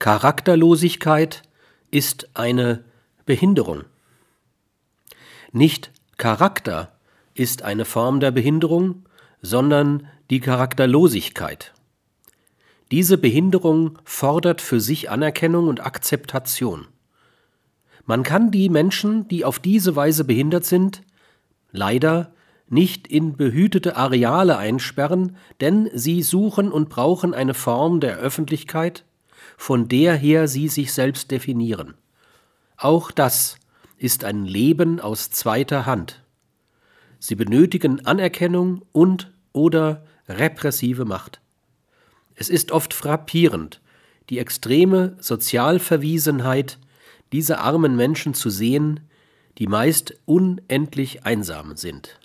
Charakterlosigkeit ist eine Behinderung. Nicht Charakter ist eine Form der Behinderung, sondern die Charakterlosigkeit. Diese Behinderung fordert für sich Anerkennung und Akzeptation. Man kann die Menschen, die auf diese Weise behindert sind, leider nicht in behütete Areale einsperren, denn sie suchen und brauchen eine Form der Öffentlichkeit, von der her sie sich selbst definieren. Auch das ist ein Leben aus zweiter Hand. Sie benötigen Anerkennung und oder repressive Macht. Es ist oft frappierend, die extreme Sozialverwiesenheit dieser armen Menschen zu sehen, die meist unendlich einsam sind.